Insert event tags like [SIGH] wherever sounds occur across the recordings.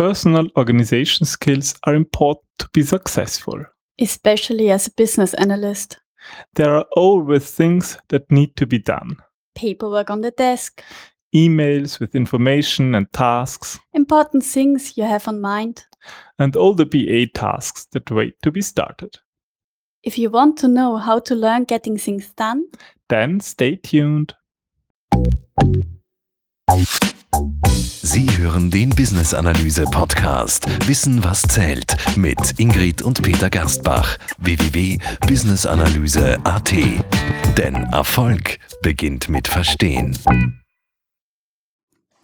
personal organization skills are important to be successful. especially as a business analyst. There are always things that need to be done Paperwork on the desk, emails with information and tasks, important things you have on mind. and all the BA tasks that wait to be started. If you want to know how to learn getting things done, Then stay tuned. Sie hören den Business Analyse Podcast Wissen was zählt mit Ingrid und Peter Gerstbach www.businessanalyse.at. Denn Erfolg beginnt mit Verstehen.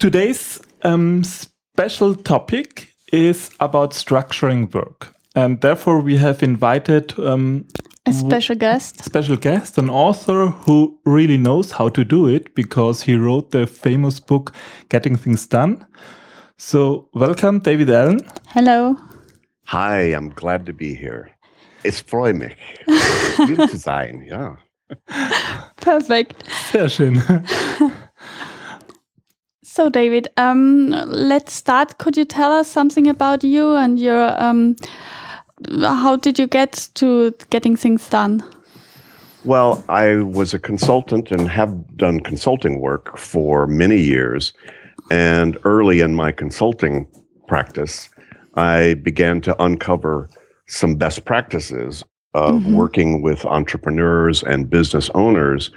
Today's um, special topic is about structuring work. And therefore, we have invited um, a special guest. special guest, an author who really knows how to do it because he wrote the famous book Getting Things Done. So, welcome, David Allen. Hello. Hi, I'm glad to be here. Es freut mich. Hier zu sein, ja. Perfect. Sehr schön. [LAUGHS] So, David, um, let's start. Could you tell us something about you and your um, how did you get to getting things done? Well, I was a consultant and have done consulting work for many years. And early in my consulting practice, I began to uncover some best practices of Mhm. working with entrepreneurs and business owners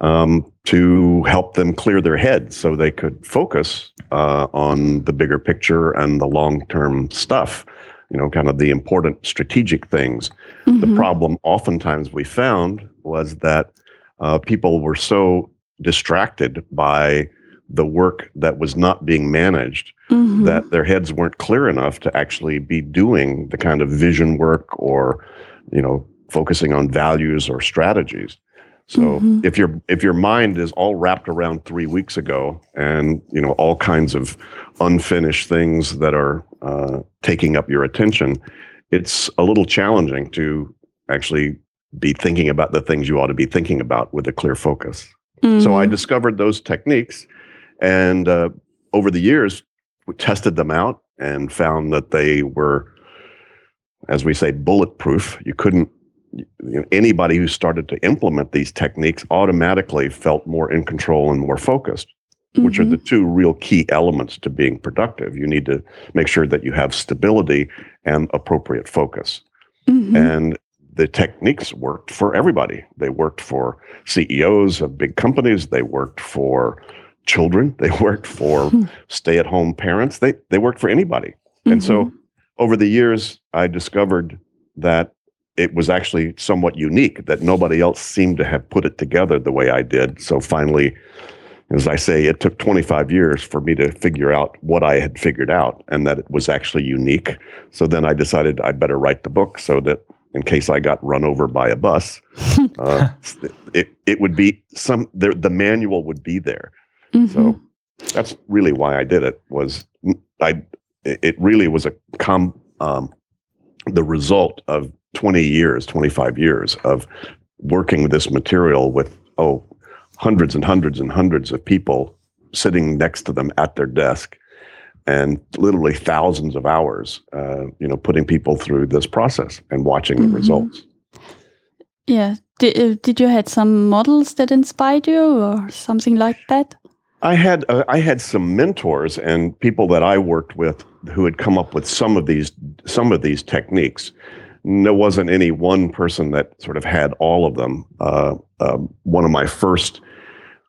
um, to help them clear their heads so they could focus uh, on the bigger picture and the long term stuff, you know, kind of the important strategic things. The Mhm. problem oftentimes we found was that uh, people were so distracted by the work that was not being managed Mhm. that their heads weren't clear enough to actually be doing the kind of vision work or you know focusing on values or strategies so Mhm. if your if your mind is all wrapped around three weeks ago and you know all kinds of unfinished things that are uh, taking up your attention it's a little challenging to actually be thinking about the things you ought to be thinking about with a clear focus so I Mhm. discovered those techniques, and uh, over the years, we tested them out and found that they were, as we say, bulletproof. You couldn't. You know, anybody who started to implement these techniques automatically felt more in control and more focused, which are the two real key elements to being productive. You need to make sure that you have stability and appropriate focus Mhm. and the techniques worked for everybody. They worked for CEOs of big companies. They worked for children. [LAUGHS] They worked for Hmm. stay-at-home parents. They they worked for anybody. And so Mhm. over the years, I discovered that it was actually somewhat unique that nobody else seemed to have put it together the way I did. So finally, as I say, it took 25 years for me to figure out what I had figured out and that it was actually unique. So then I decided I'd better write the book so that in case I got run over by a bus, [LAUGHS] uh, it, it would be some, the, the manual would be there. Mhm. So that's really why I did it was I, it really was a com, um, the result of 20 years, 25 years of working this material with, oh, hundreds and hundreds and hundreds of people sitting next to them at their desk and literally thousands of hours, uh, you know, putting people through this process and watching the Mhm. results. Yeah. Did, uh, did you had some models that inspired you or something like that? I had uh, I had some mentors and people that I worked with who had come up with some of these some of these techniques. There wasn't any one person that sort of had all of them. Uh, um, one of my first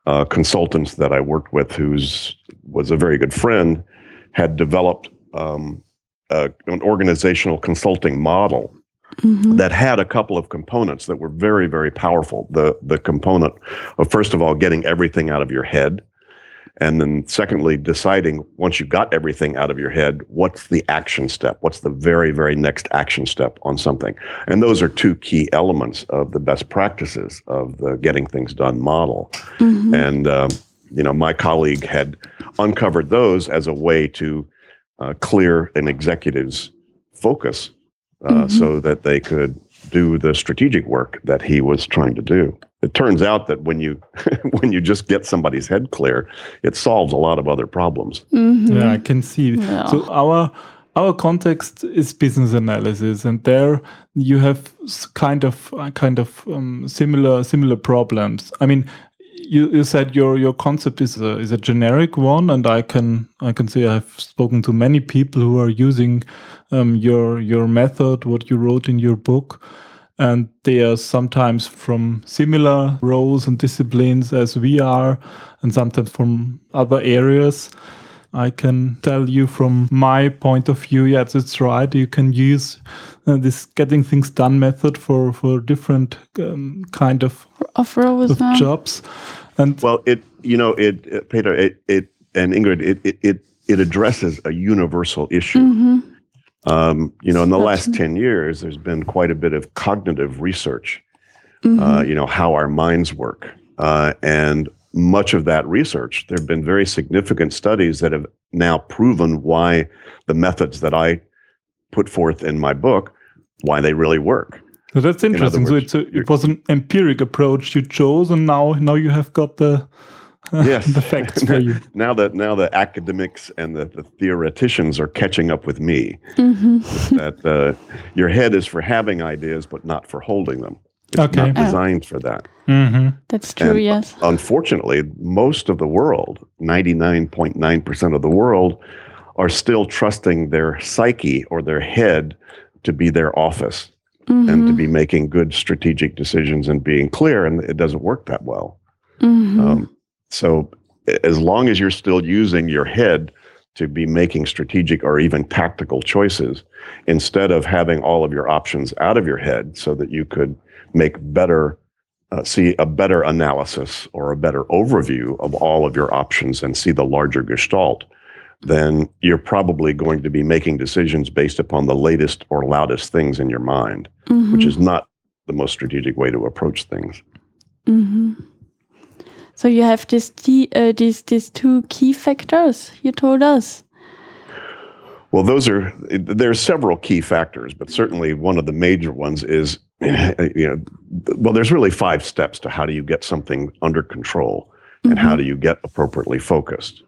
uh, consultants that I worked with, who's was a very good friend, had developed um, a, an organizational consulting model Mhm. that had a couple of components that were very very powerful the the component of first of all getting everything out of your head and then secondly deciding once you've got everything out of your head what's the action step what's the very very next action step on something and those are two key elements of the best practices of the getting things done model Mhm. and um, you know my colleague had uncovered those as a way to uh, clear an executive's focus uh, Mhm. so that they could do the strategic work that he was trying to do. It turns out that when you [LAUGHS] when you just get somebody's head clear, it solves a lot of other problems. Mhm. Yeah, I can see. Yeah. So our our context is business analysis, and there you have kind of uh, kind of um, similar similar problems. I mean, you, you said your your concept is a is a generic one, and I can I can say I've spoken to many people who are using um, your your method, what you wrote in your book. And they are sometimes from similar roles and disciplines as we are, and sometimes from other areas. I can tell you from my point of view, yes, it's right. You can use uh, this getting things done method for for different um, kind of, Of rows of jobs. And Well, it you know it, it Peter it it and Ingrid it it it, it addresses a universal issue. Mhm. Um, you know, in the last ten years, there's been quite a bit of cognitive research. Mhm. Uh, you know how our minds work, uh, and much of that research, there have been very significant studies that have now proven why the methods that I put forth in my book, why they really work. so that's interesting. so words, it's a, it was an empiric approach you chose, and now now you have got the Yes. [LAUGHS] the facts for you. [LAUGHS] now that now the academics and the, the theoreticians are catching up with me Mhm. [LAUGHS] that uh, your head is for having ideas but not for holding them it's Okay. not designed for that hmm That's true. And- yes. unfortunately most of the world 99.9% of the world are still trusting their psyche or their head to be their office and to Mhm. be making good strategic decisions and being clear and it doesn't work that well Mhm. Um, so as long as you're still using your head to be making strategic or even tactical choices, instead of having all of your options out of your head so that you could make better, uh, see a better analysis or a better overview of all of your options and see the larger gestalt, then you're probably going to be making decisions based upon the latest or loudest things in your mind, which Mhm. is not the most strategic way to approach things. Mhm. So you have this t- uh, these these two key factors you told us. Well, those are there are several key factors, but certainly one of the major ones is [CLEARS THROAT] you know well there's really five steps to how do you get something under control and how do you get appropriately focused.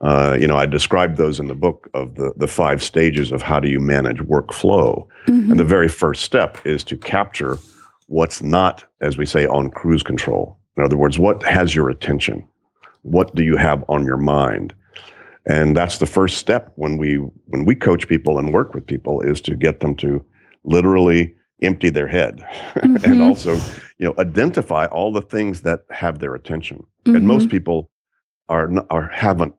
Uh, you know, I described those in the book of the the five stages of how do you manage workflow. Mhm. And the very first step is to capture what's not, as we say, on cruise control. In other words, what has your attention? What do you have on your mind? And that's the first step when we when we coach people and work with people is to get them to literally empty their head [LAUGHS] and Mhm. also, you know, identify all the things that have their attention. And most people are are haven't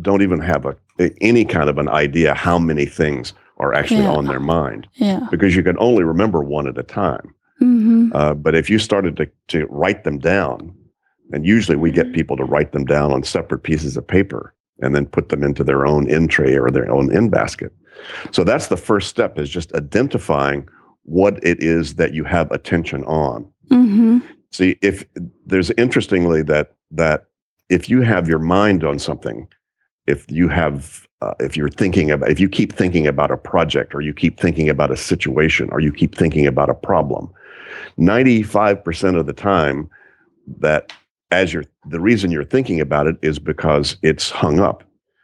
don't even have a, any kind of an idea how many things are actually Yeah. on their mind Yeah. because you can only remember one at a time. Mhm. Uh, but if you started to, to write them down, and usually we get people to write them down on separate pieces of paper and then put them into their own in tray or their own in basket. So that's the first step is just identifying what it is that you have attention on. Mhm. See, if there's interestingly that that if you have your mind on something, if you have uh, if you're thinking about if you keep thinking about a project or you keep thinking about a situation or you keep thinking about a problem, 95% of the time that as you're the reason you're thinking about it is because it's hung up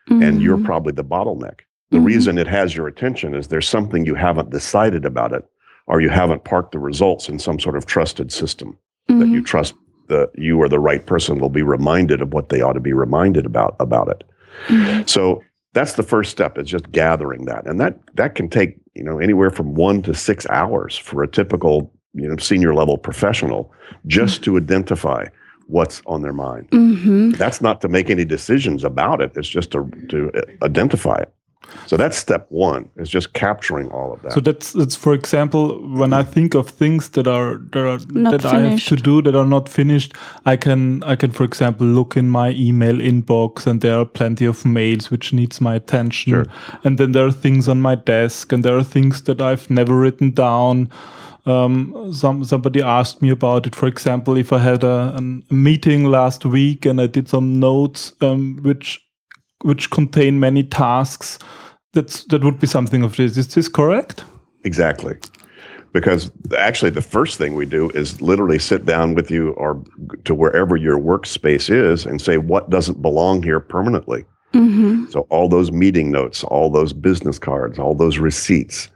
and you're Mhm. probably the bottleneck. The Mhm. reason it has your attention is there's something you haven't decided about it or you haven't parked the results in some sort of trusted system that you Mhm. trust the you or the right person will be reminded of what they ought to be reminded about about it. Mhm. So that's the first step is just gathering that. And that that can take, you know, anywhere from 1 to 6 hours for a typical, you know, senior level professional just to identify what's on their mind. Mhm. That's not to make any decisions about it. It's just to to identify it. So that's step 1 is just capturing all of that. So that's that's for example when I think of things that are that are Not that I have to do that are not finished, I can I can for example look in my email inbox and there are plenty of mails which needs my attention, Sure. and then there are things on my desk and there are things that I've never written down. Um, some somebody asked me about it. For example, if I had a, a meeting last week and I did some notes um, which which contain many tasks, that's that would be something of this. Is this correct? Exactly. because actually the first thing we do is literally sit down with you or to wherever your workspace is and say what doesn't belong here permanently hmm so all those meeting notes all those business cards all those receipts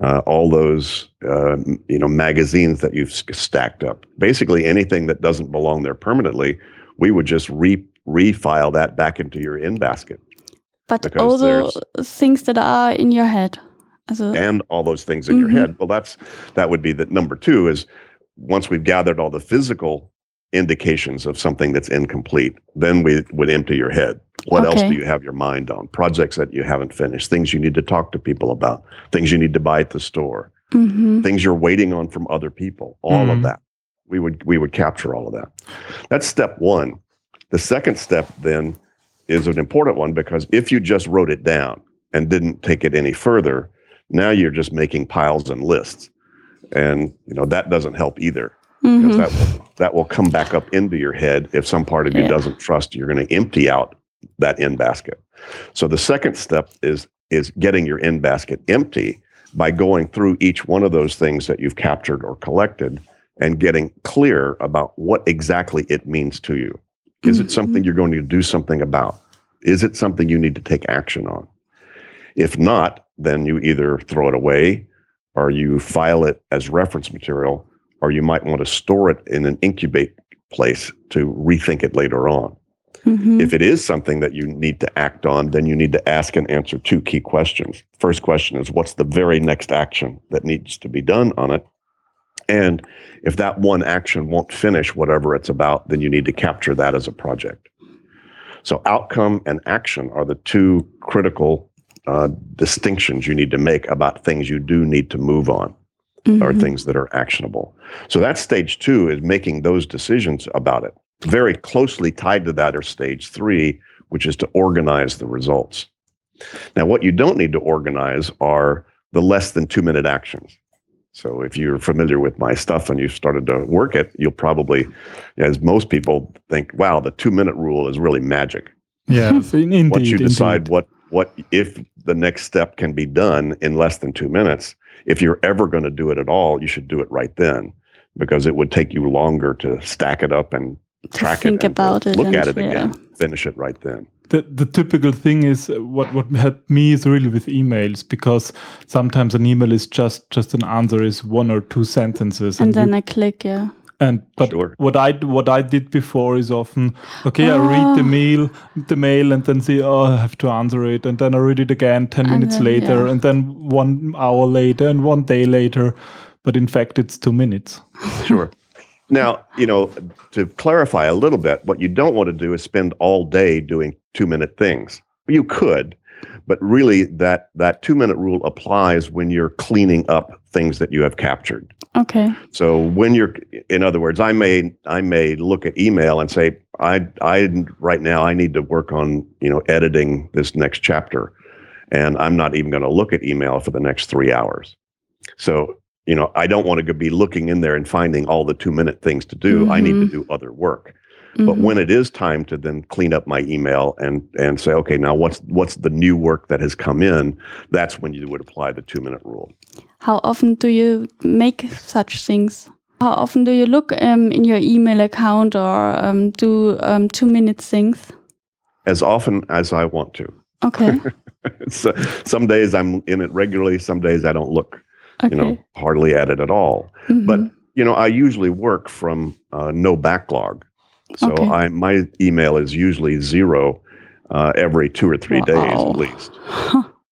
uh, all those uh, you know magazines that you've stacked up basically anything that doesn't belong there permanently we would just re refile that back into your in basket But all the things that are in your head. Also, and all those things in your Mhm. head. Well, that's that would be the number two is once we've gathered all the physical indications of something that's incomplete, then we would empty your head. What else do you have your mind on? Projects that you haven't finished, things you need to talk to people about, things you need to buy at the store, hmm things you're waiting on from other people. All of Mhm. that. We would we would capture all of that. That's step one. The second step then is an important one because if you just wrote it down and didn't take it any further, now you're just making piles and lists. And you know that doesn't help either. Because hmm that will that will come back up into your head if some part of you Yeah. doesn't trust you're going to empty out that in basket. So the second step is is getting your in basket empty by going through each one of those things that you've captured or collected and getting clear about what exactly it means to you. Is it something you're going to do something about? Is it something you need to take action on? If not, then you either throw it away or you file it as reference material, or you might want to store it in an incubate place to rethink it later on. hmm If it is something that you need to act on, then you need to ask and answer two key questions. First question is what's the very next action that needs to be done on it? And if that one action won't finish whatever it's about, then you need to capture that as a project. So, outcome and action are the two critical uh, distinctions you need to make about things you do need to move on or Mhm. things that are actionable. So that's stage two is making those decisions about it. Very closely tied to that are stage three, which is to organize the results. Now, what you don't need to organize are the less than two minute actions. So if you're familiar with my stuff and you've started to work it, you'll probably, as most people think, wow, the two minute rule is really magic. Yes, [LAUGHS] in, indeed. Once you decide indeed. what what if the next step can be done in less than two minutes, if you're ever going to do it at all, you should do it right then, because it would take you longer to stack it up and To track think it and to about it look and at it yeah. again, finish it right then. the, the typical thing is uh, what what helped me is really with emails because sometimes an email is just just an answer is one or two sentences And then you- I click, yeah. And but Sure. what I what I did before is often okay I read the Oh. mail the mail and then say oh I have to answer it and then I read it again ten And minutes then, later yeah. and then one hour later and one day later but in fact it's two minutes [LAUGHS] Sure. Now, you know, to clarify a little bit, what you don't want to do is spend all day doing two minute things. You could, but really that that two minute rule applies when you're cleaning up things that you have captured. Okay. So when you're, in other words, I may I may look at email and say, I I right now I need to work on you know editing this next chapter, and I'm not even going to look at email for the next three hours. So you know I don't want to be looking in there and finding all the two minute things to do. I need to mm-hmm. do other work. But Mhm. when it is time to then clean up my email and and say, okay, now what's what's the new work that has come in? That's when you would apply the two minute rule. How often do you make such things? How often do you look um, in your email account or um, do um, two minute things? As often as I want to. Okay. [LAUGHS] so, some days I'm in it regularly. Some days I don't look, Okay. you know, hardly at it at all. Mhm. But you know, I usually work from uh, no backlog, so Okay. I my email is usually zero uh, every two or three days at least.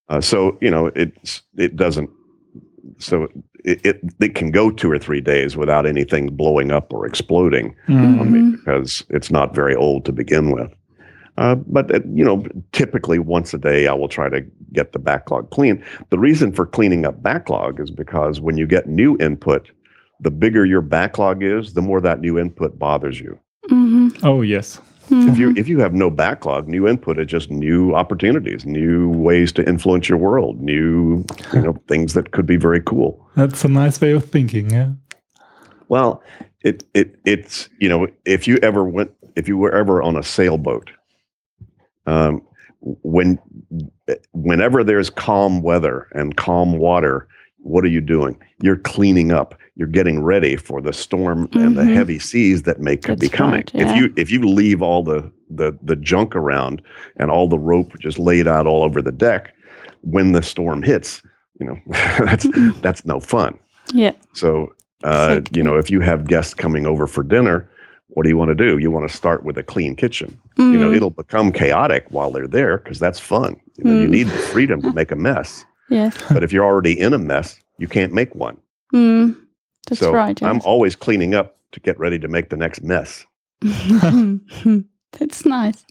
Uh, so you know, it's it doesn't. So it, it it can go two or three days without anything blowing up or exploding Mm. on me Mhm. because it's not very old to begin with. Uh, but uh, you know, typically once a day, I will try to get the backlog clean. The reason for cleaning up backlog is because when you get new input, the bigger your backlog is, the more that new input bothers you. Oh yes If you if you have no backlog, new input is just new opportunities, new ways to influence your world, new you know things that could be very cool. that's a nice way of thinking yeah Well, it it it's you know if you ever went if you were ever on a sailboat, um, when whenever there's calm weather and calm water, what are you doing? You're cleaning up. You're getting ready for the storm and the Mhm. heavy seas that may That's be coming. right, yeah. If you if you leave all the, the the junk around and all the rope just laid out all over the deck, when the storm hits, you know [LAUGHS] that's Mm-mm. that's no fun. Yeah. So uh, Exactly. you know, if you have guests coming over for dinner, what do you want to do? You want to start with a clean kitchen. You know, Mm. it'll become chaotic while they're there because that's fun. You know, you Mm. need the freedom to make a mess. Yes. But if you're already in a mess, you can't make one. Mm. That's so right. I'm always cleaning up to get ready to make the next mess. [LAUGHS] That's nice.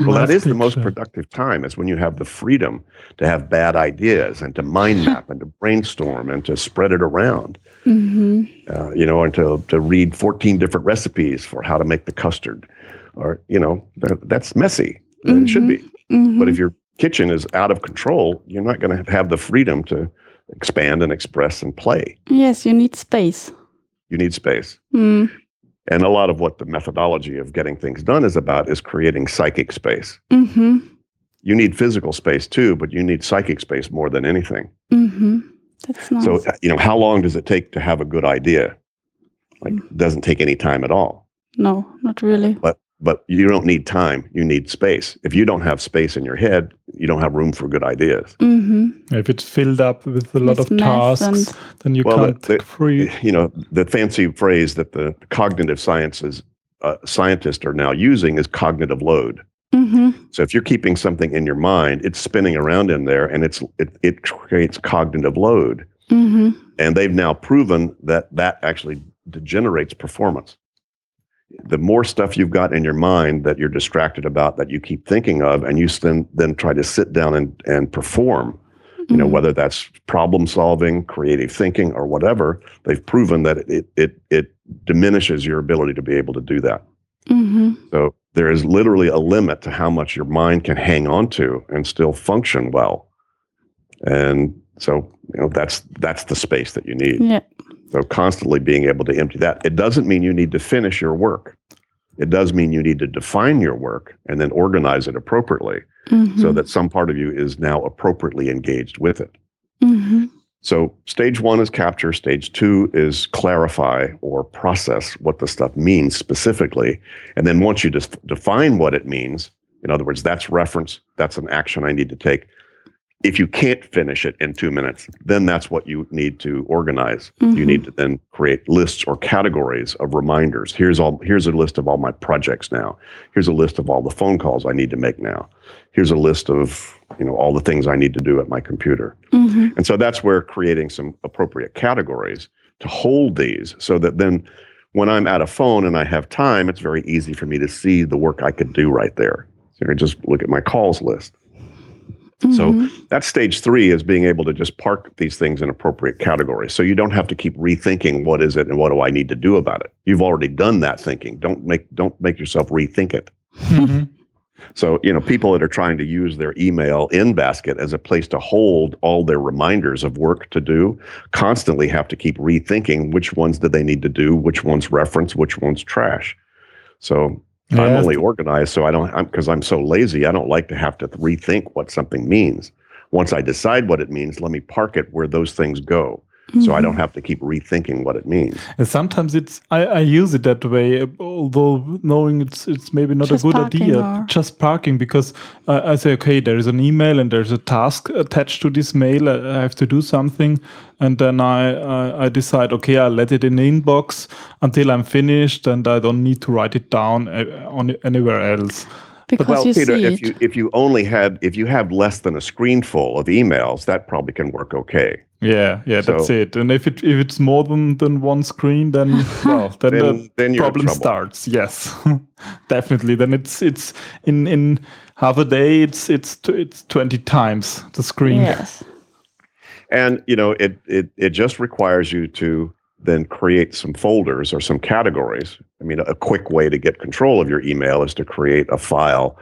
Well, that Nice is the most productive time is when you have the freedom to have bad ideas and to mind map and to brainstorm and to spread it around. hmm uh, you know, and to, to read 14 different recipes for how to make the custard. Or, you know, that, that's messy. and It should be. hmm But if your kitchen is out of control, you're not going to have the freedom to expand and express and play. yes, you need space. You need space. Mm. And a lot of what the methodology of getting things done is about is creating psychic space. hmm You need physical space too, but you need psychic space more than anything. hmm That's nice. So, uh, you know, how long does it take to have a good idea? Like, it doesn't take any time at all. no, not really. but you don't need time you need space. If you don't have space in your head you don't have room for good ideas. Hmm If it's filled up with a lot With of math and- tasks, then you Well, can't the- the- free. you know the fancy phrase that the cognitive sciences uh, scientists are now using is cognitive load. Hmm so if you're keeping something in your mind it's spinning around in there and it's it, it creates cognitive load. Hmm and they've now proven that that actually degenerates performance the more stuff you've got in your mind that you're distracted about that you keep thinking of and you then then try to sit down and, and perform. You know Mhm. whether that's problem solving creative thinking or whatever they've proven that it it it diminishes your ability to be able to do that. Hmm so there is literally a limit to how much your mind can hang on to and still function well. And so you know that's that's the space that you need. Yeah. So constantly being able to empty that. It doesn't mean you need to finish your work. It does mean you need to define your work and then organize it appropriately hmm so that some part of you is now appropriately engaged with it. hmm So stage one is capture. Stage two is clarify or process what the stuff means specifically. And then once you just define what it means, in other words, that's reference, that's an action I need to take. If you can't finish it in two minutes, then that's what you need to organize. You Mhm. need to then create lists or categories of reminders. Here's all here's a list of all my projects now. Here's a list of all the phone calls I need to make now. Here's a list of, you know, all the things I need to do at my computer. hmm And so that's where creating some appropriate categories to hold these so that then when I'm at a phone and I have time, it's very easy for me to see the work I could do right there. So I just look at my calls list. So Mhm. that's stage three is being able to just park these things in appropriate categories. So you don't have to keep rethinking what is it and what do I need to do about it. You've already done that thinking. Don't make don't make yourself rethink it. Mhm. [LAUGHS] So, you know, people that are trying to use their email in basket as a place to hold all their reminders of work to do constantly have to keep rethinking which ones do they need to do, which ones reference, which ones trash. So I'm only organized so I don't, I'm because I'm so lazy, I don't like to have to rethink what something means. Once I decide what it means, let me park it where those things go. So I Mhm. don't have to keep rethinking what it means. And sometimes it's I, I use it that way, although knowing it's it's maybe not Just a good idea. or- Just parking because I I say okay, there is an email and there's a task attached to this mail. I I have to do something, and then I I, I decide okay, I'll let it in the inbox until I'm finished, and I don't need to write it down uh, on anywhere else. because well, you Peter, see if it. you if you only had if you have less than a screen full of emails, that probably can work okay. Yeah, yeah, that's it. And if it if it's more than, than one screen, then [LAUGHS] well, then, the Then then you're in problem starts. Yes, [LAUGHS] definitely. Then it's it's in in half a day. It's it's t- it's twenty times the screen. yes. And you know, it it it just requires you to then create some folders or some categories. I mean, a quick way to get control of your email is to create a file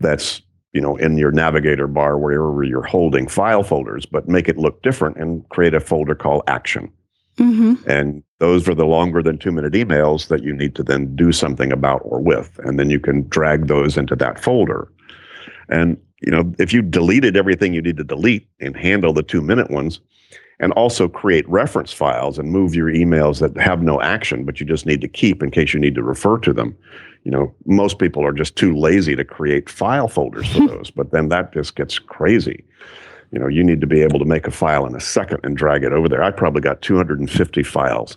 that's you know in your navigator bar wherever you're holding file folders, but make it look different and create a folder called action. hmm And those are the longer than two minute emails that you need to then do something about or with. And then you can drag those into that folder. And, you know, if you deleted everything you need to delete and handle the two minute ones, and also create reference files and move your emails that have no action, but you just need to keep in case you need to refer to them. You know, most people are just too lazy to create file folders for [LAUGHS] those, but then that just gets crazy. You know, you need to be able to make a file in a second and drag it over there. I probably got 250 files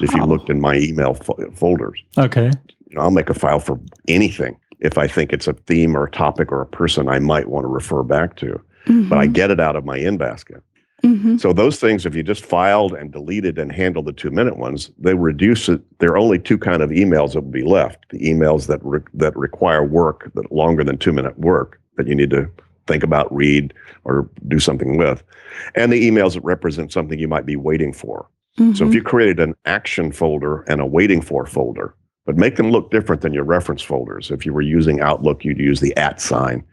if you Wow. looked in my email fo- folders. Okay. You know, I'll make a file for anything if I think it's a theme or a topic or a person I might want to refer back to. But I mm-hmm. get it out of my in basket. Hmm So those things, if you just filed and deleted and handled the two minute ones, they reduce it. There are only two kind of emails that would be left: the emails that re- that require work, that longer than two minute work that you need to think about, read, or do something with, and the emails that represent something you might be waiting for. So if you created an action folder and a waiting for folder, but make them look different than your reference folders. If you were using Outlook, you'd use the at sign.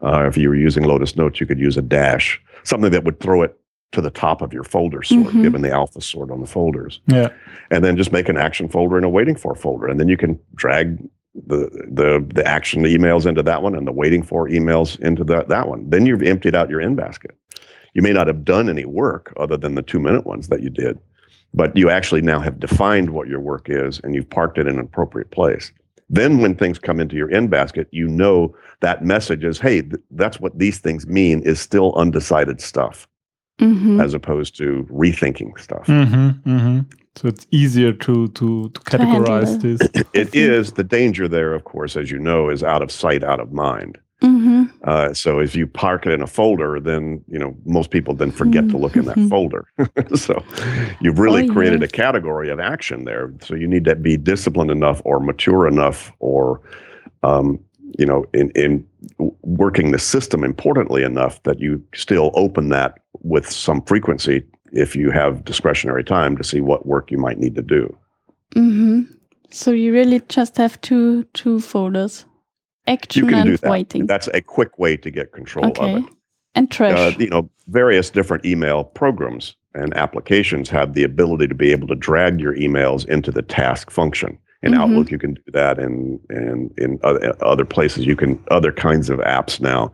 Uh, if you were using Lotus Notes, you could use a dash, something that would throw it to the top of your folder sort, Mhm. given the alpha sort on the folders. Yeah. And then just make an action folder and a waiting for folder. And then you can drag the the the action emails into that one and the waiting for emails into that that one. Then you've emptied out your in basket. You may not have done any work other than the two minute ones that you did, but you actually now have defined what your work is and you've parked it in an appropriate place. Then when things come into your in basket, you know that message is, hey, th- that's what these things mean is still undecided stuff hmm as opposed to rethinking stuff. hmm hmm So it's easier to to to To categorize it. this. [COUGHS] It is the danger there, of course, as you know, is out of sight, out of mind. hmm Uh, so if you park it in a folder, then you know most people then forget to look in that Mhm. folder. [LAUGHS] so you've really Oh, created yes. a category of action there. So you need to be disciplined enough, or mature enough, or um, you know, in in working the system importantly enough that you still open that with some frequency if you have discretionary time to see what work you might need to do. hmm So you really just have two two folders, action can and do that. waiting. That's a quick way to get control of it. and trash. uh, you know, various different email programs and applications have the ability to be able to drag your emails into the task function. In Mhm. Outlook, you can do that, and and in other, other places, you can other kinds of apps now.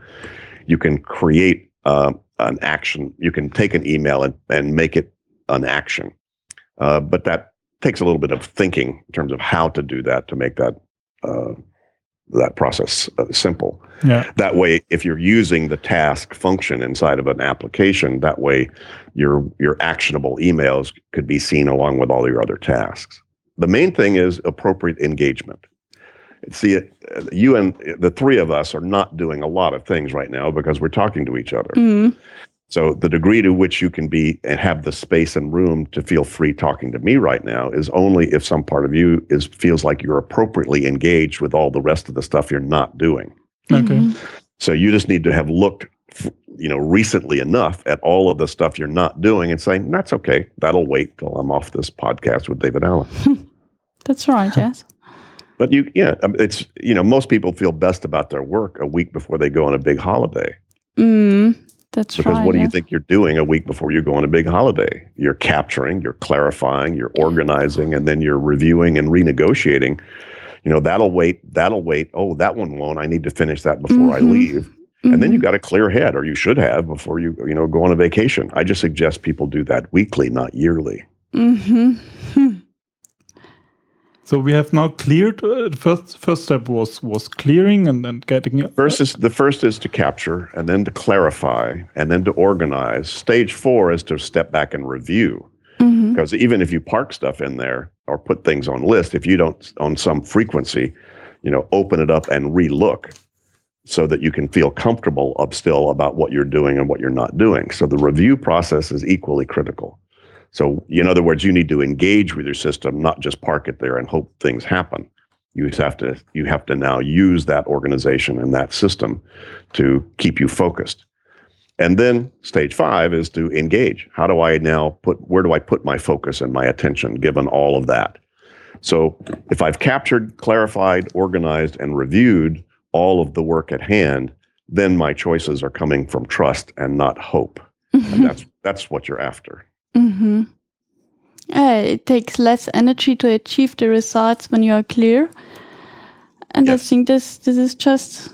You can create uh, an action. You can take an email and, and make it an action, uh, but that takes a little bit of thinking in terms of how to do that to make that uh, that process uh, simple Yeah. that way if you're using the task function inside of an application that way your your actionable emails could be seen along with all your other tasks the main thing is appropriate engagement see uh, you and the three of us are not doing a lot of things right now because we're talking to each other Mm, so the degree to which you can be and have the space and room to feel free talking to me right now is only if some part of you is feels like you're appropriately engaged with all the rest of the stuff you're not doing Okay. mhm. so you just need to have looked, you know, recently enough at all of the stuff you're not doing and saying, that's okay. That'll wait till I'm off this podcast with David Allen. [LAUGHS] That's right. Yes. [LAUGHS] But you, yeah, um, it's, you know, most people feel best about their work a week before they go on a big holiday. Mm, that's Because right. what do you think you're doing a week before you go on a big holiday? You're capturing, you're clarifying, you're organizing, and then you're reviewing and renegotiating. You know, that'll wait, that'll wait. Oh, that one won't. I need to finish that before I Mhm. leave. and then you got a clear head or you should have before you you know go on a vacation i just suggest people do that weekly not yearly Mhm. So we have now cleared. Uh, first first step was was clearing and then getting. first is the first is to capture and then to clarify and then to organize stage four is to step back and review Mhm. because even if you park stuff in there or put things on list if you don't on some frequency you know open it up and relook so that you can feel comfortable of still about what you're doing and what you're not doing so the review process is equally critical so in other words you need to engage with your system not just park it there and hope things happen you have to you have to now use that organization and that system to keep you focused and then stage five is to engage. How do I now put, where do I put my focus and my attention given all of that? So if I've captured, clarified, organized, and reviewed all of the work at hand, then my choices are coming from trust and not hope. And [LAUGHS] that's that's what you're after. Hmm it takes less energy to achieve the results when you are clear. And. I think this this is just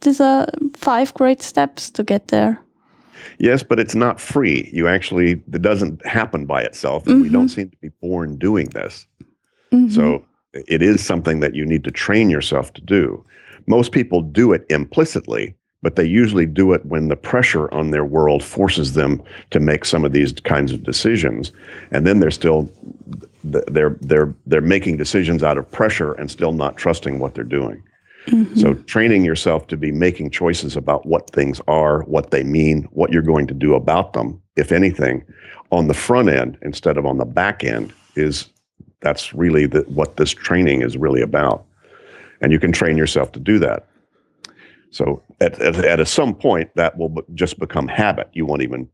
these are five great steps to get there. Yes, but it's not free. You actually, it doesn't happen by itself. And we don't seem to be born doing this. Mhm. So it is something that you need to train yourself to do. Most people do it implicitly, but they usually do it when the pressure on their world forces them to make some of these kinds of decisions. And then they're still they're they're they're making decisions out of pressure and still not trusting what they're doing. Mm-hmm. So training yourself to be making choices about what things are, what they mean, what you're going to do about them, if anything, on the front end instead of on the back end is that's really the, what this training is really about. And you can train yourself to do that. So at, at, at a, some point that will be- just become habit. You won't even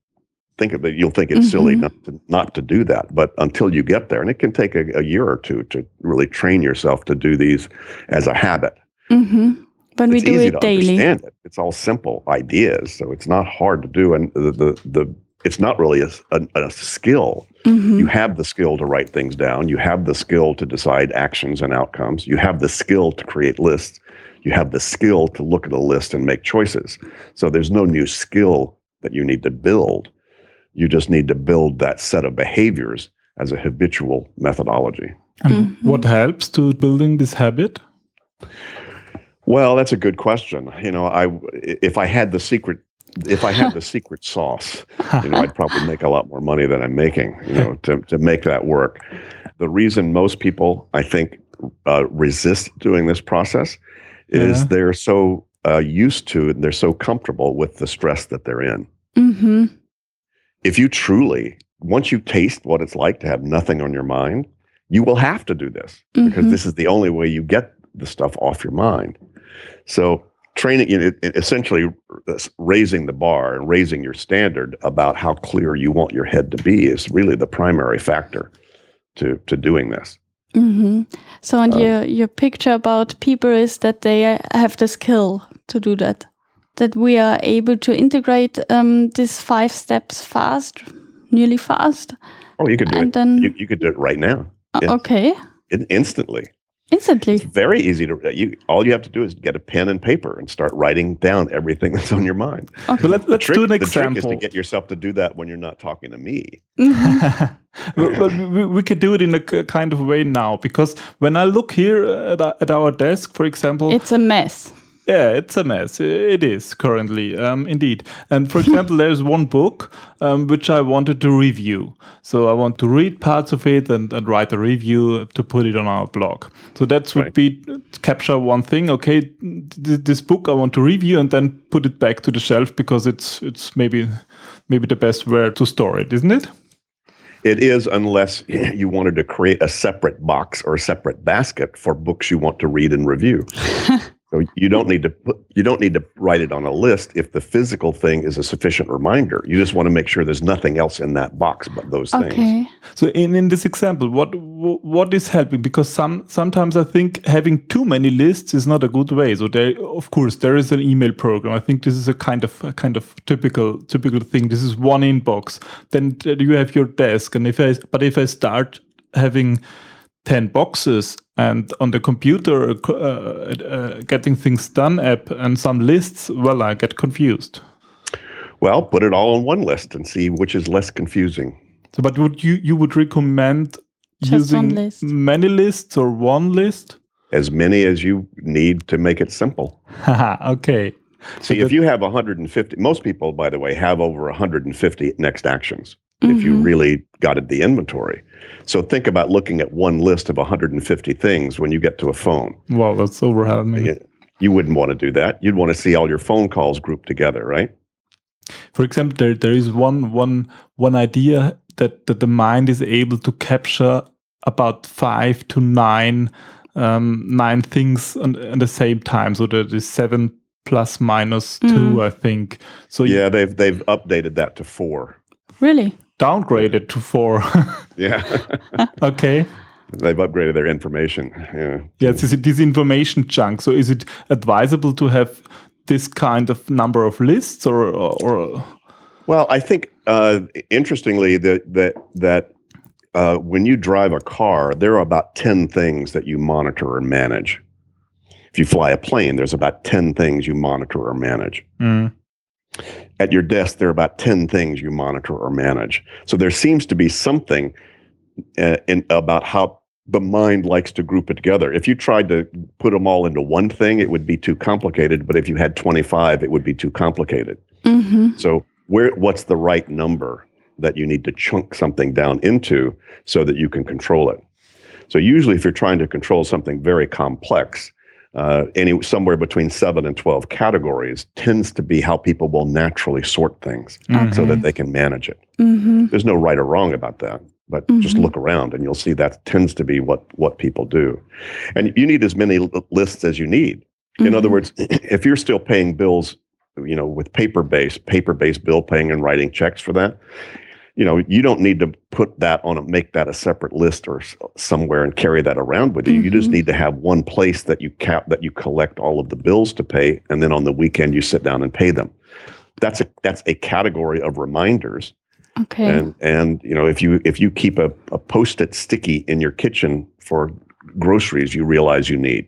think of it. You'll think it's silly Mhm. not to, not to do that. But until you get there, and it can take a, a year or two to really train yourself to do these as a habit. Mhm. When we do it daily. it. It's all simple ideas, so it's not hard to do. And the the, the it's not really a, a, a skill. Mhm. You have the skill to write things down. You have the skill to decide actions and outcomes. You have the skill to create lists. You have the skill to look at a list and make choices. So there's no new skill that you need to build. You just need to build that set of behaviors as a habitual methodology. And Mhm. what helps to building this habit? Well, that's a good question. You know, I if I had the secret if I had the [LAUGHS] secret sauce, you know, I'd probably make a lot more money than I'm making, you know, to, to make that work. The reason most people, I think, uh, resist doing this process is Yeah. they're so uh, used to it, and they're so comfortable with the stress that they're in. Mhm. If you truly, once you taste what it's like to have nothing on your mind, you will have to do this because Mhm. this is the only way you get the stuff off your mind. So training, you know, essentially uh, raising the bar and raising your standard about how clear you want your head to be is really the primary factor to to doing this. Hmm So, and Um, your your picture about people is that they have the skill to do that. That we are able to integrate um, these five steps fast, nearly fast, Oh, you could do and it. then You, you could do it right now, uh, yeah. okay, in, instantly. Instantly. It's very easy to. You all you have to do is get a pen and paper and start writing down everything [LAUGHS] that's on your mind. But let, let's trick, do an the trick is to get yourself to do that when you're not talking to me. Mhm. [LAUGHS] but but we, we could do it in a kind of way now because when I look here at, at our desk, for example, It's a mess. Yeah, it's a mess. It is currently, um, indeed. And for [LAUGHS] example, there's one book um, which I wanted to review. So I want to read parts of it and, and write a review to put it on our blog. So that would Right. be capture one thing. Okay, th- this book I want to review and then put it back to the shelf because it's it's maybe maybe the best where to store it, isn't it? It is, unless [CLEARS THROAT] you wanted to create a separate box or a separate basket for books you want to read and review. [LAUGHS] so you don't need to put, you don't need to write it on a list if the physical thing is a sufficient reminder. You just want to make sure there's nothing else in that box but those things. Okay. So in, in this example, what what is helping? Because some sometimes I think having too many lists is not a good way. So there, of course, there is an email program. I think this is a kind of a kind of typical typical thing. This is one inbox. Then you have your desk, and if I but if I start having 10 boxes and on the computer uh, uh, getting things done app and some lists well i get confused Well, put it all on one list and see which is less confusing. so but would you you would recommend Just using list. many lists or one list As many as you need to make it simple. Okay See, that- if you have 150, most people, by the way, have over 150 next actions if you Mhm. really got it the inventory. So think about looking at one list of 150 things when you get to a phone. Wow, that's overwhelming You- You wouldn't want to do that. You'd want to see all your phone calls grouped together, right? for example there, there is one one one idea that that the mind is able to capture about five to nine um nine things on, at the same time so that is seven plus minus two i think so you Yeah, they've they've updated that to four. Really? Downgraded to four [LAUGHS] Yeah, [LAUGHS] okay they've upgraded their information. Yeah. yeah this, this information chunk so is it advisable to have this kind of number of lists or or Well, I think uh, interestingly that that that uh, when you drive a car, there are about ten things that you monitor and manage. If you fly a plane, there's about ten things you monitor or manage. Mm. At your desk, there are about 10 things you monitor or manage. So there seems to be something uh, in about how the mind likes to group it together. If you tried to put them all into one thing, it would be too complicated. But if you had 25, it would be too complicated. Mm-hmm. So where what's the right number that you need to chunk something down into so that you can control it? So usually if you're trying to control something very complex, uh, any somewhere between seven and 12 categories tends to be how people will naturally sort things so that they can manage it. Mm-hmm. There's no right or wrong about that, but just Mhm. look around and you'll see that tends to be what what people do. And you need as many l- lists as you need. In other words, [CLEARS THROAT] if you're still paying bills, you know, with paper-based, paper-based bill paying and writing checks for that, you know, you don't need to put that on a make that a separate list or s- somewhere and carry that around with you. You just Mhm. need to have one place that you cap that you collect all of the bills to pay, and then on the weekend you sit down and pay them. That's a that's a category of reminders Okay. and and you know if you if you keep a, a post-it sticky in your kitchen for groceries you realize you need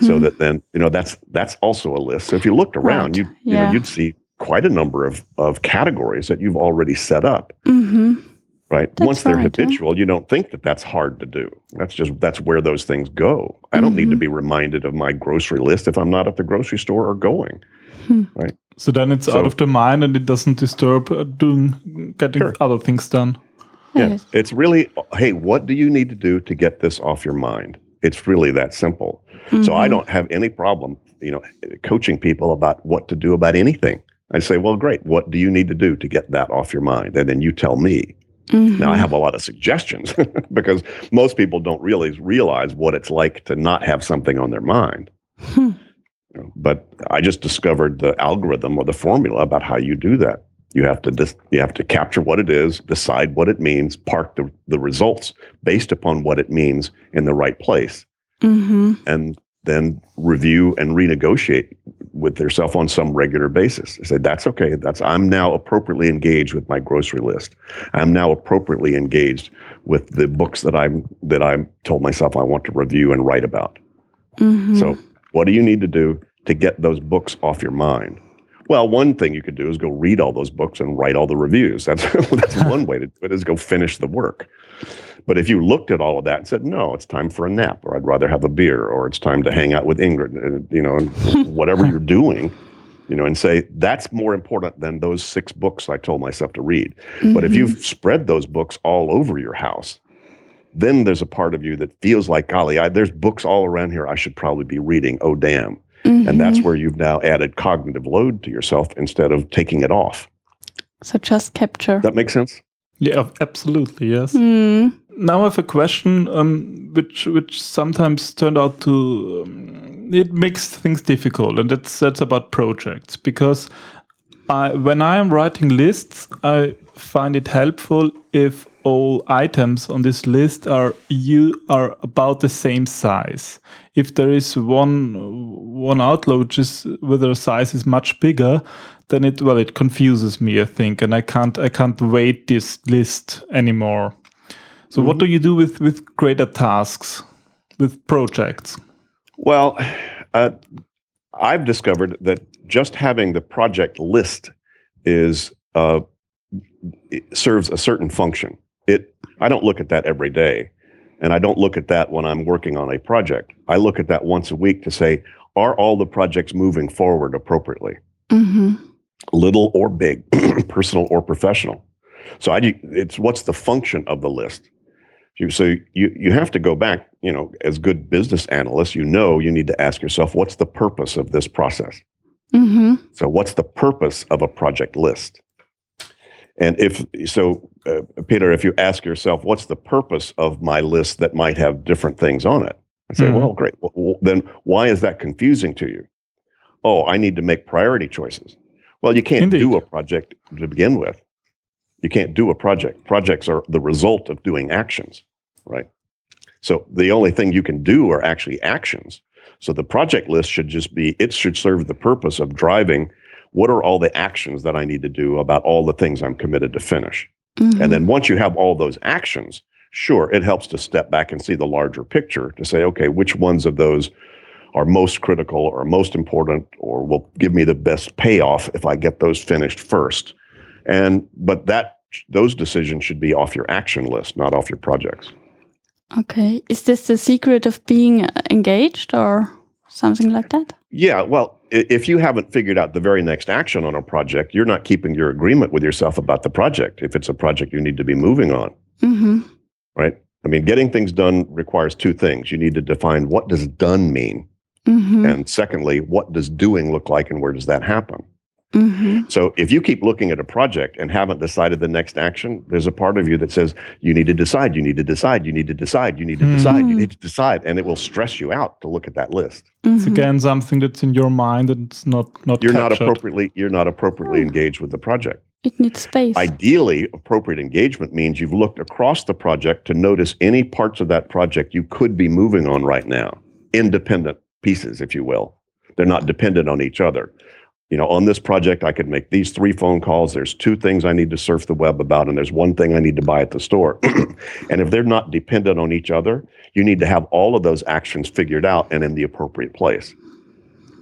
so Mhm. that then you know that's that's also a list so if you looked around Right. you you Yeah. know you'd see quite a number of of categories that you've already set up Mhm. right That's once they're right, yeah. habitual you don't think that that's hard to do that's just that's where those things go i don't need to Mhm. be reminded of my grocery list if i'm not at the grocery store or going Right. So then it's So- out of the mind and it doesn't disturb uh, doing getting Sure. other things done. Yeah, Yes. it's really, hey, what do you need to do to get this off your mind? It's really that simple. So I Mhm. don't have any problem, you know, coaching people about what to do about anything. I say, well, great. What do you need to do to get that off your mind? And then you tell me. Now I Mhm. have a lot of suggestions [LAUGHS] because most people don't really realize what it's like to not have something on their mind. Hmm. But I just discovered the algorithm or the formula about how you do that. You have to dis- you have to capture what it is, decide what it means, park the, the results based upon what it means in the right place, Mhm. and then review and renegotiate with yourself on some regular basis. I say that's okay. That's I'm now appropriately engaged with my grocery list. I'm now appropriately engaged with the books that I'm that I'm told myself I want to review and write about. Mhm. So, what do you need to do to get those books off your mind? Well, one thing you could do is go read all those books and write all the reviews. [LAUGHS] That's that's [LAUGHS] one way to do it is go finish the work. But if you looked at all of that and said, "No, it's time for a nap," or "I'd rather have a beer," or "It's time to hang out with Ingrid," uh, you know, [LAUGHS] whatever you're doing, you know, and say that's more important than those six books I told myself to read. But if Mhm. you've spread those books all over your house, then there's a part of you that feels like, golly, I, there's books all around here I should probably be reading. Oh, damn. And that's where you've now added cognitive load to yourself instead of taking it off. so just capture. That makes sense? Yeah, absolutely. Yes. Mm. Now I have a question, um, which which sometimes turned out to um, it makes things difficult, and that's that's about projects because I, when I am writing lists, I find it helpful if all items on this list are you are about the same size. If there is one one outlaw which is where the size is much bigger, then it well it confuses me I think, and I can't I can't weight this list anymore. So what do you do with with greater tasks, with projects? Well, uh, I've discovered that just having the project list is uh, serves a certain function. It I don't look at that every day, and I don't look at that when I'm working on a project. I look at that once a week to say, are all the projects moving forward appropriately, Mhm. little or big, [CLEARS THROAT] personal or professional? So I do it's what's the function of the list. So you you have to go back, you know, as good business analysts, you know you need to ask yourself, what's the purpose of this process? Mhm. So what's the purpose of a project list? And if so, uh, Peter, if you ask yourself, what's the purpose of my list that might have different things on it? I say, Mhm. well, great. Well, well, then why is that confusing to you? Oh, I need to make priority choices. Well, you can't do a project to begin with. You can't do a project. Projects are the result of doing actions, right? So the only thing you can do are actually actions. So the project list should just be, it should serve the purpose of driving what are all the actions that I need to do about all the things I'm committed to finish. Mhm. And then once you have all those actions, sure, it helps to step back and see the larger picture to say, okay, which ones of those are most critical or most important or will give me the best payoff if I get those finished first. And but that those decisions should be off your action list, not off your projects. Okay. Is this the secret of being engaged or something like that? Yeah, well, if you haven't figured out the very next action on a project, you're not keeping your agreement with yourself about the project. If it's a project you need to be moving on, Mm-hmm. right? I mean, getting things done requires two things. You need to define what does done mean, Mm-hmm. and secondly, what does doing look like, and where does that happen? Mm-hmm. So if you keep looking at a project and haven't decided the next action, there's a part of you that says you need to decide, you need to decide, you need to decide, you need to decide, you Hmm. need to decide, and it will stress you out to look at that list. It's Mm-hmm. again something that's in your mind and it's not not You're not appropriately you're not appropriately engaged with the project. It needs space. Ideally, appropriate engagement means you've looked across the project to notice any parts of that project you could be moving on right now, independent pieces, if you will. They're not dependent on each other. You know, on this project, I could make these three phone calls. There's two things I need to surf the web about, and there's one thing I need to buy at the store. [CLEARS THROAT] and if they're not dependent on each other, you need to have all of those actions figured out and in the appropriate place.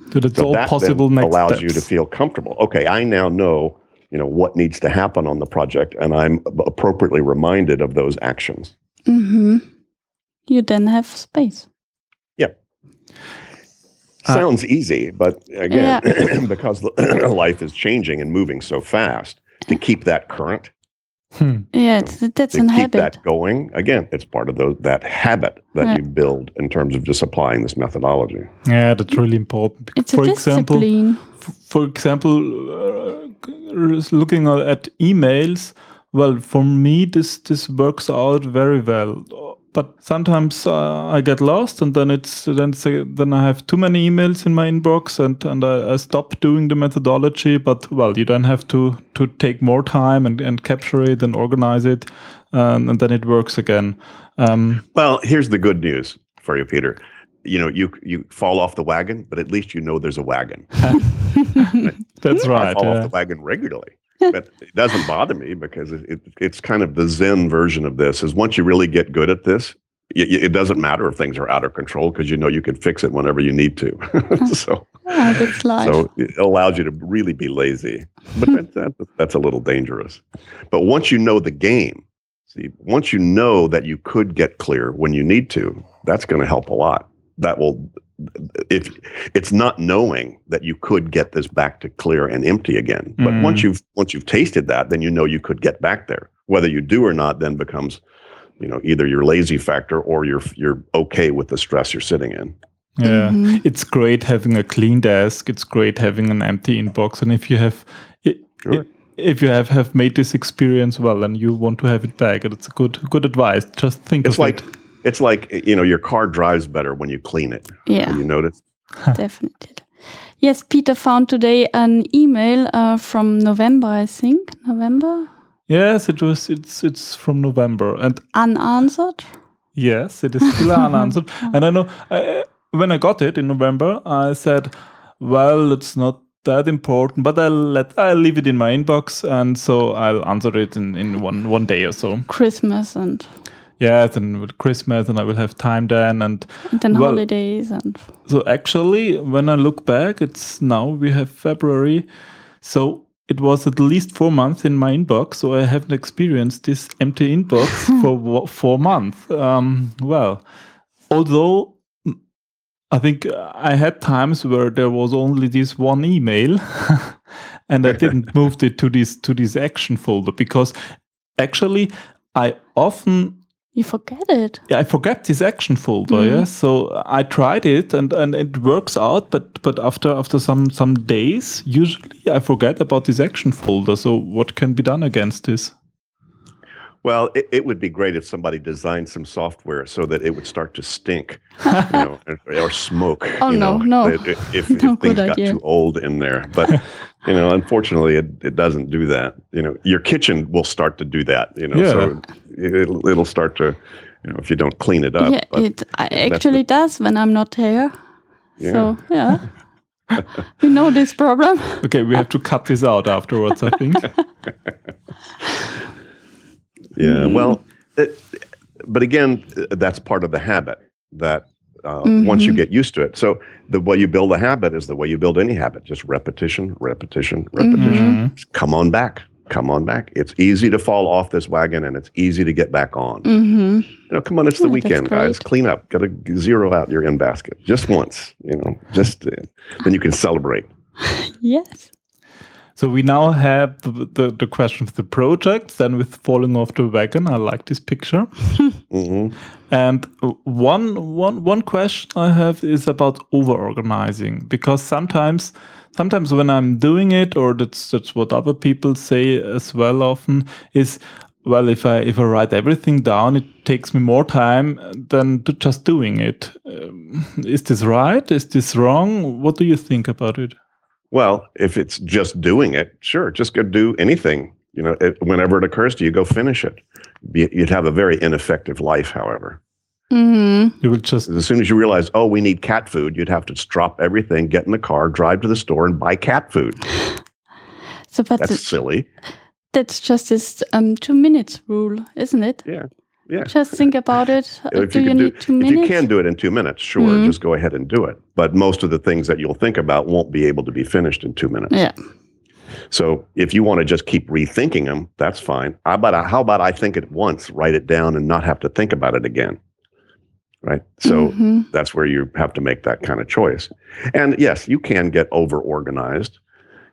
That it's So all that possible then next allows steps. you to feel comfortable. Okay, I now know, you know, what needs to happen on the project, and I'm appropriately reminded of those actions. mm-hmm. You then have space. Uh, Sounds easy, but again, [CLEARS THROAT] because [CLEARS THROAT] life is changing and moving so fast, to keep that current, Hmm. Yeah, it's, that's to an keep habit. that going, again, it's part of those that habit that Yeah. you build in terms of just applying this methodology. Yeah, that's really important. It's a For example, discipline. for example, uh, looking at emails, well, for me, this this works out very well. But sometimes uh, I get lost, and then it's then say, then I have too many emails in my inbox, and and I, I stop doing the methodology. But well, you then have to to take more time and, and capture it and organize it, um, and then it works again. Um, Well, here's the good news for you, Peter. You know, you you fall off the wagon, but at least you know there's a wagon. [LAUGHS] that's right. I fall yeah. off the wagon regularly. But it doesn't bother me because it, it, it's kind of the Zen version of this. Is once you really get good at this, y- it doesn't matter if things are out of control because you know you can fix it whenever you need to. [LAUGHS] so, Ah, that's life. so it allows you to really be lazy. But that, that, that's a little dangerous. But once you know the game, see, once you know that you could get clear when you need to, that's going to help a lot. That will, if it's not knowing that you could get this back to clear and empty again. But Mhm. once you've once you've tasted that, then you know you could get back there. Whether you do or not, then becomes, you know, either your lazy factor or you're you're okay with the stress you're sitting in. Yeah, Mhm. it's great having a clean desk. It's great having an empty inbox, and if you have, i- Sure. i- if you have have made this experience well, and you want to have it back, it's a good good advice. Just think It's of like it. It's like you know your car drives better when you clean it. yeah. Have you notice? [LAUGHS] Definitely. Yes, Peter found today an email uh, from November, I think. November? Yes, it was. It's it's from November, and Unanswered? yes, it is still [LAUGHS] unanswered. And I know I, when I got it in November, I said, "Well, it's not." That important, but I'll let I'll leave it in my inbox, and so I'll answer it in, in one one day or so. Christmas and, Yeah, and with Christmas, and I will have time then, and and then Well- holidays and So actually, when I look back, it's now we have February. So it was at least four months in my inbox. So I haven't experienced this empty inbox [LAUGHS] for four months. Um, well, although mm, I think I had times where there was only this one email, [LAUGHS] and I didn't [LAUGHS] move it to this to this action folder because actually I often you forget it. yeah, I forget this action folder. Mhm. Yeah, so I tried it and and it works out, but but after after some some days, usually I forget about this action folder. So what can be done against this? Well, it, it would be great if somebody designed some software so that it would start to stink, you know, [LAUGHS] or, or smoke. Oh, you no, know, no. If, if, if [LAUGHS] No things good got idea. too old in there, but [LAUGHS] you know, unfortunately, it, it doesn't do that. You know, your kitchen will start to do that. You know, so it'll, it'll start to, you know, if you don't clean it up. yeah, but it I actually does when I'm not here. Yeah. So, yeah. we know this problem. [LAUGHS] Okay, we have to cut this out afterwards. I think. [LAUGHS] Yeah. Mm. Well, it, but again, uh, that's part of the habit that uh, once you Mhm. get used to it. So the way you build a habit is the way you build any habit, just repetition, repetition, repetition. Mhm. Come on back. Come on back. It's easy to fall off this wagon and it's easy to get back on. hmm You know, come on, it's the Yeah, that's weekend, guys. Clean up. Got to zero out your in basket just once, you know, just uh, then you can celebrate. [LAUGHS] Yes. So we now have the, the, the question of the projects, then with falling off the wagon. I like this picture. [LAUGHS] hmm And one one one question I have is about over organizing because sometimes sometimes when I'm doing it or that's that's what other people say as well often is well if I if I write everything down it takes me more time than to just doing it. Um, is this right? Is this wrong? What do you think about it? Well, if it's just doing it, sure, just go do anything. You know, it, whenever it occurs to you, go finish it. Be, you'd have a very ineffective life, however. hmm You will just As soon as you realize, oh, we need cat food, you'd have to drop everything, get in the car, drive to the store, and buy cat food. So, but That's th- silly. that's just this um, two minutes rule, isn't it? Yeah, yeah. Just think about it. [LAUGHS] If do you you, can do- need two If minutes? you can do it in two minutes, sure, Mhm. just go ahead and do it. But most of the things that you'll think about won't be able to be finished in two minutes. Yeah. So if you want to just keep rethinking them, that's fine. How about I, how about I think it once, write it down, and not have to think about it again? Right. So Mhm. that's where you have to make that kind of choice. And yes, you can get over organized.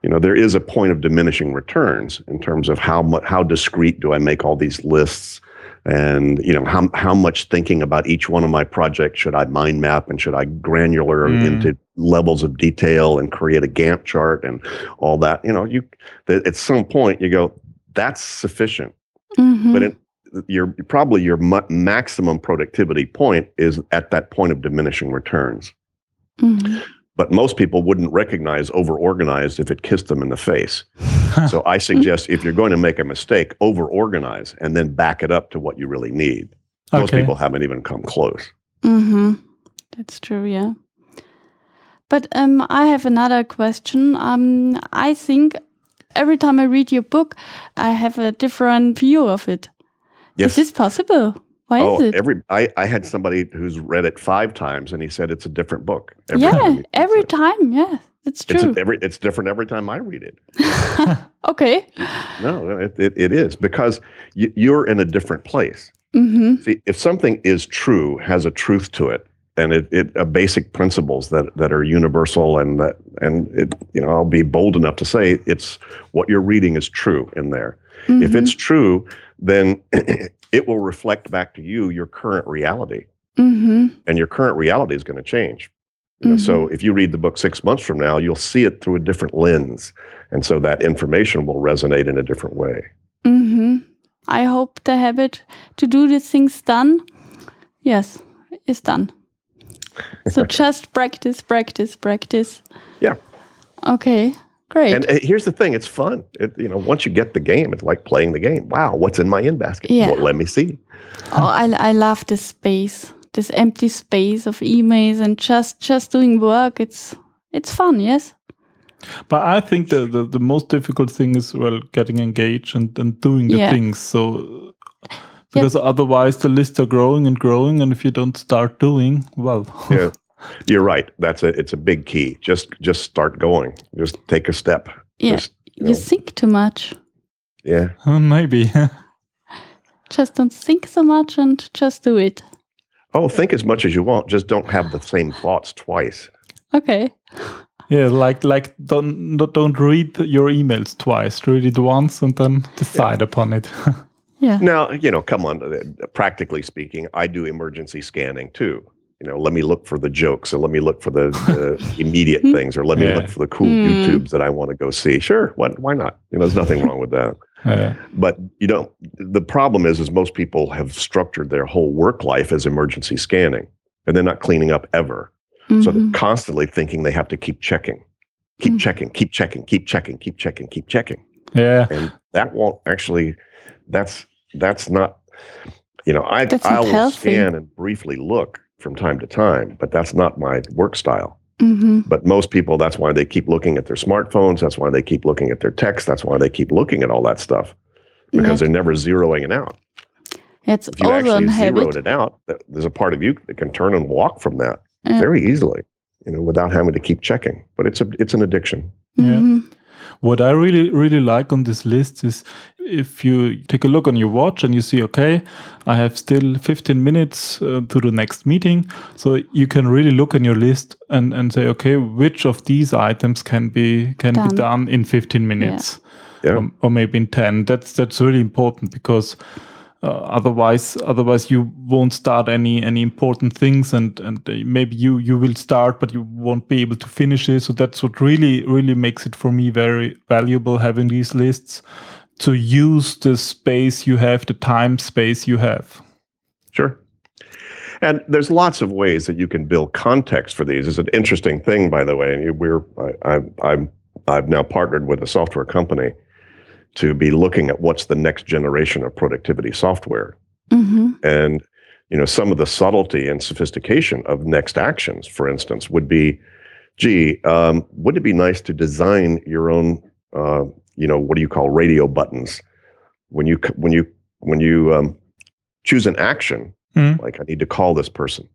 You know, there is a point of diminishing returns in terms of how much how discrete do I make all these lists and you know how how much thinking about each one of my projects should I mind map and should I granular Mm. into levels of detail and create a Gantt chart and all that. You know, you at some point you go that's sufficient Mhm. but it, your probably your mu- maximum productivity point is at that point of diminishing returns. Mhm. But most people wouldn't recognize over organized if it kissed them in the face. So I suggest if you're going to make a mistake, over organize and then back it up to what you really need. Most people haven't even come close. hmm That's true, yeah. But um, I have another question. Um, I think every time I read your book, I have a different view of it. Is Yes. this possible? Why oh, is it? every I, I had somebody who's read it five times and he said it's a different book. every time yeah, reads every time. Yeah, it's It's true. a- every it's different every time I read it. [LAUGHS] okay. No, it, it, it is because you, you're in a different place. hmm See, if something is true, has a truth to it, and it, it uh, basic principles that that are universal, and that and it, you know, I'll be bold enough to say it's what you're reading is true in there. If it's true, then [CLEARS THROAT] it will reflect back to you your current reality, hmm and your current reality is going to change. You know, So if you read the book six months from now, you'll see it through a different lens, and so that information will resonate in a different way. hmm I hope the habit to do the things done, yes, is done. So [LAUGHS] just practice, practice, practice. Yeah. Okay, great. And uh, here's the thing: it's fun. It, you know, once you get the game, it's like playing the game. Wow, what's in my in basket? Yeah. Well, let me see. oh, I, I love this space, this empty space of emails and just just doing work. It's it's fun, yes. But I think the, the, the most difficult thing is well getting engaged and, and doing the Yeah. things. So because otherwise the lists are growing and growing, and if you don't start doing, well, [LAUGHS] Yeah, you're right. That's a it's a big key. Just just start going. Just take a step. Yeah. Just, you You know, think too much. yeah. [LAUGHS] maybe. [LAUGHS] Just don't think so much and just do it. Oh, think as much as you want. Just don't have the same thoughts twice. Okay. yeah, like like don't don't- don't read your emails twice. Read it once and then decide upon it. [LAUGHS] Yeah. Now, you know, come on. uh, Practically speaking, I do emergency scanning too. You know, let me look for the jokes, or let me look for the, [LAUGHS] the immediate things, or let me Yeah. look for the cool Hmm. YouTubes that I want to go see. Sure, what? Why not? You know, there's nothing wrong with that. Yeah. but you know the problem is is most people have structured their whole work life as emergency scanning and they're not cleaning up ever so Mhm. they're constantly thinking they have to keep checking keep Mm. checking keep checking keep checking keep checking keep checking yeah. and that won't actually that's that's not you know i I will scan and briefly look from time to time but that's not my work style Mhm. but most people that's why they keep looking at their smartphones that's why they keep looking at their text that's why they keep looking at all that stuff because Yeah. they're never zeroing it out It's If you also a actually zeroed habit. it out, there's a part of you that can turn and walk from that Yeah. very easily, you know, without having to keep checking. But it's a it's an addiction. Yeah. Mhm. What I really, really like on this list is if you take a look on your watch and you see, okay, I have still 15 minutes uh, to the next meeting. So you can really look on your list and, and say, okay, which of these items can be can Done. be done in 15 minutes Yeah. or, or maybe in 10. That's that's really important because uh, otherwise otherwise you won't start any any important things and and uh, maybe you you will start but you won't be able to finish it so that's what really really makes it for me very valuable having these lists to use the space you have the time space you have Sure. And there's lots of ways that you can build context for these. It's an interesting thing, by the way. And we're I, I, I'm I've now partnered with a software company to be looking at what's the next generation of productivity software. Mhm. And you know, some of the subtlety and sophistication of next actions, for instance, would be, gee, um, wouldn't it be nice to design your own, uh, you know, what do you call radio buttons? When you when you when you um, choose an action, Mhm. like I need to call this person,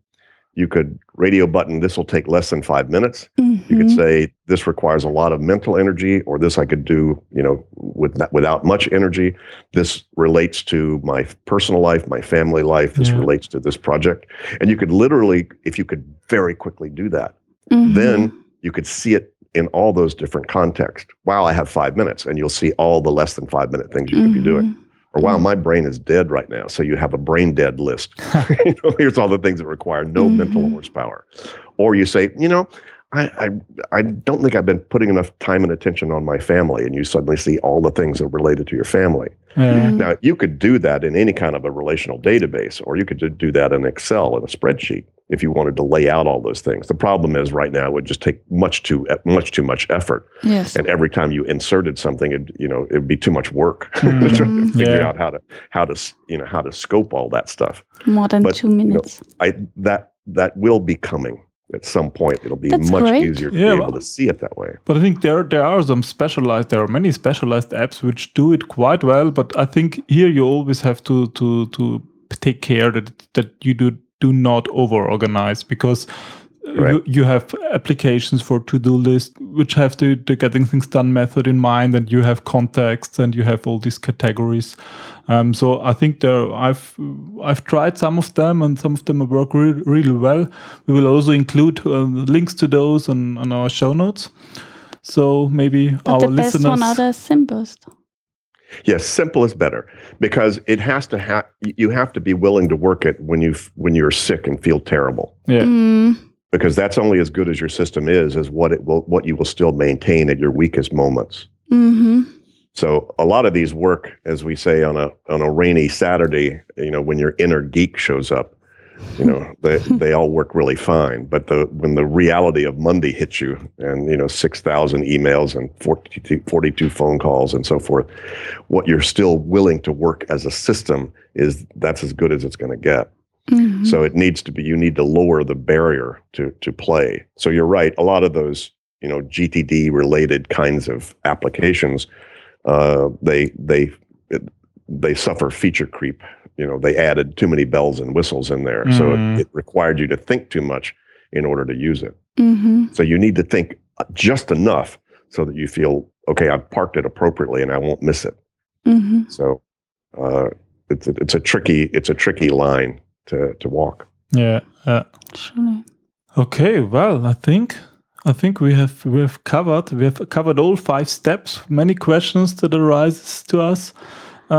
you could radio button. This will take less than five minutes. You could Mhm. say this requires a lot of mental energy, or this I could do, you know, with without much energy. This relates to my personal life, my family life. This Yeah. relates to this project, and you could literally, if you could very quickly do that, Mhm. then you could see it in all those different contexts. Wow, I have five minutes, and you'll see all the less than five minute things you could be doing. Or wow, Mhm. my brain is dead right now, so you have a brain dead list. [LAUGHS] [LAUGHS] you know, here's all the things that require no mental Mhm. horsepower. Or you say, you know, I, I I don't think I've been putting enough time and attention on my family, and you suddenly see all the things that are related to your family. yeah Mhm. Now you could do that in any kind of a relational database, or you could do that in Excel in a spreadsheet if you wanted to lay out all those things. The problem is right now it would just take much too much too much effort, Yes. and every time you inserted something, it you know it'd be too much work [LAUGHS] to Mhm. try to figure Yeah. out how to how to you know how to scope all that stuff. More than but, two you know, minutes. I that that will be coming at some point. It'll be That's much great. easier to Yeah, be well- able to see it that way. But I think there there are some specialized there are many specialized apps which do it quite well. But I think here you always have to to to take care that that you do do not over organize because uh, Right. you, you have applications for to do list which have the, the getting things done method in mind and you have contexts and you have all these categories. Um, so I think there I've I've tried some of them and some of them work really, really well. We will also include uh, links to those on, on our show notes. So maybe But our the best listeners. one are the simplest. Yes, simple is better because it has to have you have to be willing to work it when you when you're sick and feel terrible yeah, Mm. because that's only as good as your system is as what it will what you will still maintain at your weakest moments. hmm So a lot of these work, as we say on a on a rainy Saturday, you know, when your inner geek shows up, you know, they they all work really fine. But the when the reality of Monday hits you, and you know, six thousand emails and 42, 42 phone calls and so forth, what you're still willing to work as a system is that's as good as it's going to get. Mhm. So it needs to be you need to lower the barrier to to play. So you're right. A lot of those you know GTD related kinds of applications, uh, they they they suffer feature creep. You know they added too many bells and whistles in there, so Mm. it, it required you to think too much in order to use it. Mhm. So you need to think just enough so that you feel okay. I've parked it appropriately and I won't miss it. Mhm. So uh, it's a, it's a tricky it's a tricky line to to walk. yeah, yeah. Surely. Okay, well, I think I think we have we have covered we have covered all five steps. Many questions that arises to us,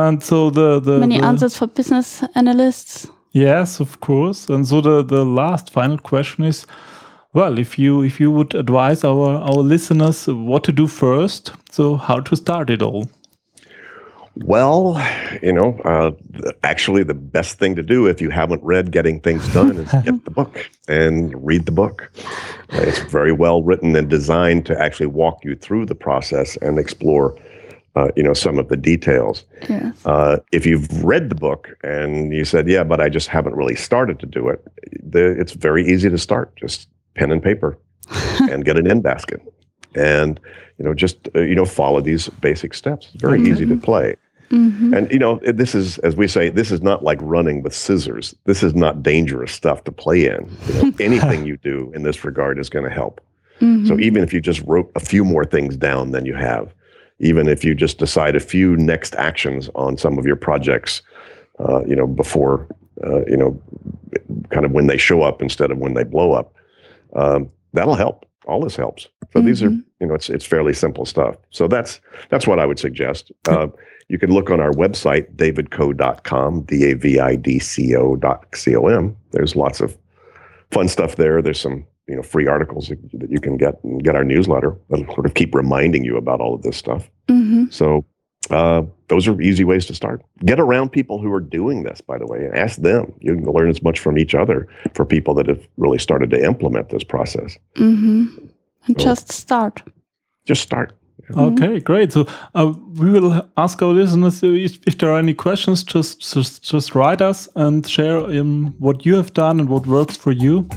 and so the the Many the- answers for business analysts. Yes, of course. And so the the last final question is, well, if you if you would advise our our listeners what to do first, so how to start it all. Well, you know, uh, actually, the best thing to do if you haven't read Getting Things Done is get the book and read the book. It's very well written and designed to actually walk you through the process and explore, uh, you know, some of the details. Yes. Uh, if you've read the book and you said, "Yeah, but I just haven't really started to do it," the, it's very easy to start. Just pen and paper, [LAUGHS] and get an in basket, and you know, just uh, you know, follow these basic steps. It's very easy to play. Mhm. And you know, this is, as we say, this is not like running with scissors. This is not dangerous stuff to play in. You know, [LAUGHS] anything you do in this regard is going to help. So Mhm. even if you just wrote a few more things down than you have, even if you just decide a few next actions on some of your projects, uh, you know, before, uh, you know, kind of when they show up instead of when they blow up, um, that'll help. All this helps. So these are, Mhm. you know, it's it's fairly simple stuff. So that's that's what I would suggest. Uh, you can look on our website, davidco.com, D A V I D C O dot C O M. There's lots of fun stuff there. There's some, you know, free articles that that you can get and get our newsletter that'll sort of keep reminding you about all of this stuff. Mhm. So uh, those are easy ways to start. Get around people who are doing this, by the way, and ask them. You can learn as much from each other for people that have really started to implement this process. Mhm. And So- just start. Just start. Okay, great. So uh, we will ask our listeners if, if there are any questions. Just just just write us and share um, what you have done and what works for you,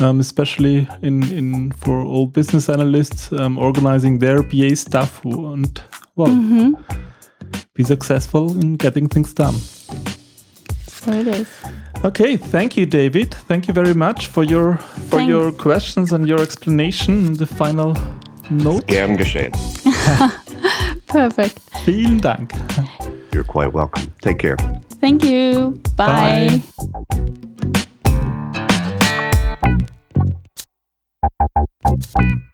um, especially in in for all business analysts um, organizing their BA stuff and well Mhm. be successful in getting things done. So it is. Okay, thank you, David. Thank you very much for your for Thanks. your questions and your explanation. and The final note. Gern geschehen. [LAUGHS] Perfect. Vielen Dank. You're quite welcome. Take care. Thank you. Bye. Bye. Thank you.